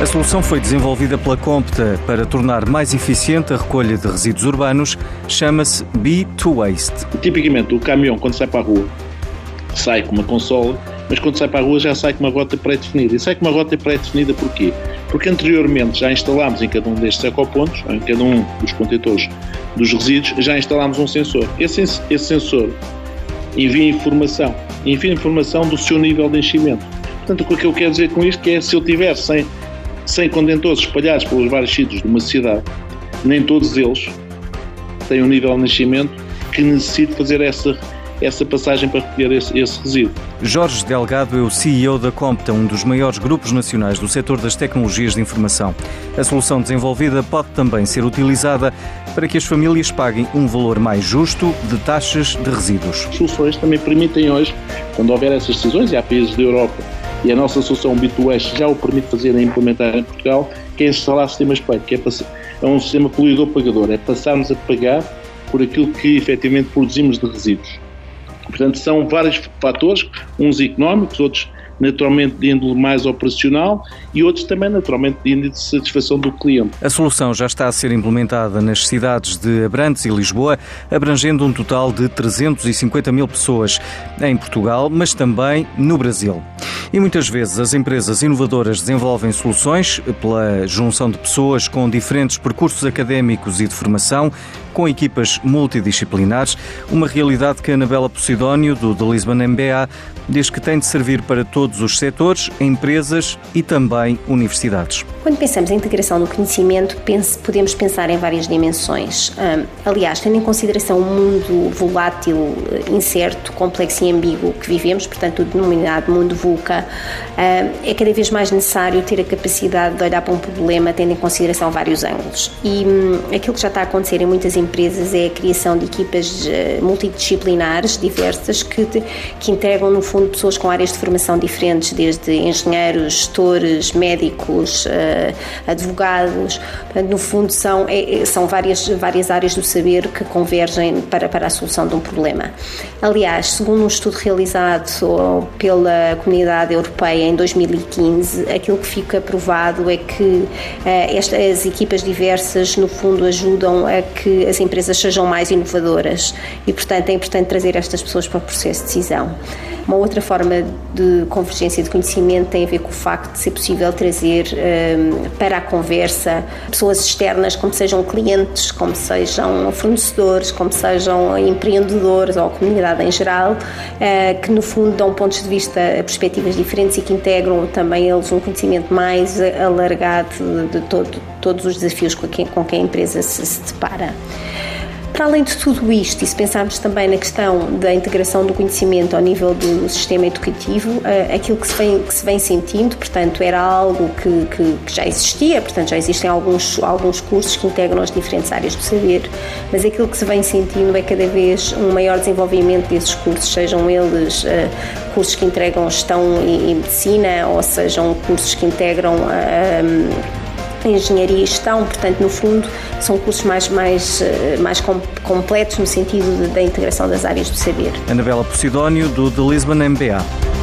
A solução foi desenvolvida pela Compta para tornar mais eficiente a recolha de resíduos urbanos. Chama-se B2Waste. Tipicamente, o caminhão, quando sai para a rua, sai com uma consola, mas quando sai para a rua já sai com uma rota pré-definida. E sai com uma rota pré-definida porquê? Porque anteriormente já instalámos em cada um destes ecopontos, em cada um dos contentores dos resíduos, já instalámos um sensor. Esse, esse sensor envia informação, envia informação do seu nível de enchimento. Portanto, o que eu quero dizer com isto é se eu tiver 100, 100 contentores espalhados pelos vários sítios de uma cidade, nem todos eles têm um nível de enchimento que necessite fazer essa essa passagem para recolher esse, esse resíduo. Jorge Delgado é o CEO da Compta, um dos maiores grupos nacionais do setor das tecnologias de informação. A solução desenvolvida pode também ser utilizada para que as famílias paguem um valor mais justo de taxas de resíduos. As soluções também permitem hoje, quando houver essas decisões, e há países da Europa e a nossa solução B2S já o permite fazer e implementar em Portugal, que é instalar sistemas PAI, que é, é um sistema poluidor-pagador, é passarmos a pagar por aquilo que efetivamente produzimos de resíduos. Portanto, são vários fatores, uns económicos, outros naturalmente de índole mais operacional e outros também naturalmente de índole de satisfação do cliente. A solução já está a ser implementada nas cidades de Abrantes e Lisboa, abrangendo um total de 350 mil pessoas em Portugal, mas também no Brasil. E muitas vezes as empresas inovadoras desenvolvem soluções pela junção de pessoas com diferentes percursos académicos e de formação, com equipas multidisciplinares, uma realidade que a Anabela Posidónio, do The Lisbon MBA, diz que tem de servir para todos os setores, empresas e também universidades. Quando pensamos em integração do conhecimento, podemos pensar em várias dimensões. aliás, tendo em consideração o mundo volátil, incerto, complexo e ambíguo que vivemos, portanto, o denominado mundo VUCA, é cada vez mais necessário ter a capacidade de olhar para um problema tendo em consideração vários ângulos. E hum, aquilo que já está a acontecer em muitas empresas é a criação de equipas eh, multidisciplinares diversas que, que integram, no fundo, pessoas com áreas de formação diferentes, desde engenheiros, gestores, médicos, eh, advogados. Portanto, no fundo, são, é, é, são várias, várias áreas do saber que convergem para, para a solução de um problema. Aliás, segundo um estudo realizado pela Comunidade Europeia em 2015, aquilo que fica provado é que eh, estas equipas diversas, no fundo, ajudam a que as empresas sejam mais inovadoras e, portanto, é importante trazer estas pessoas para o processo de decisão. Uma outra forma de convergência de conhecimento tem a ver com o facto de ser possível trazer um, para a conversa pessoas externas, como sejam clientes, como sejam fornecedores, como sejam empreendedores ou comunidade em geral, uh, que no fundo dão pontos de vista, perspectivas diferentes e que integram também eles um conhecimento mais alargado de todo, todos os desafios com que, com que a empresa se, se depara. Para além de tudo isto, e se pensarmos também na questão da integração do conhecimento ao nível do sistema educativo, eh, aquilo que se vem, que se vem sentindo, portanto, era algo que, que, que, já existia, portanto, já existem alguns, alguns cursos que integram as diferentes áreas do saber, mas aquilo que se vem sentindo é cada vez um maior desenvolvimento desses cursos, sejam eles uh, cursos que entregam gestão e, e, medicina, ou sejam cursos que integram. Uh, engenharia e gestão, portanto, no fundo, são cursos mais, mais, eh, mais completos no sentido da integração das áreas do saber. Anabela Posidónio, do The Lisbon MBA.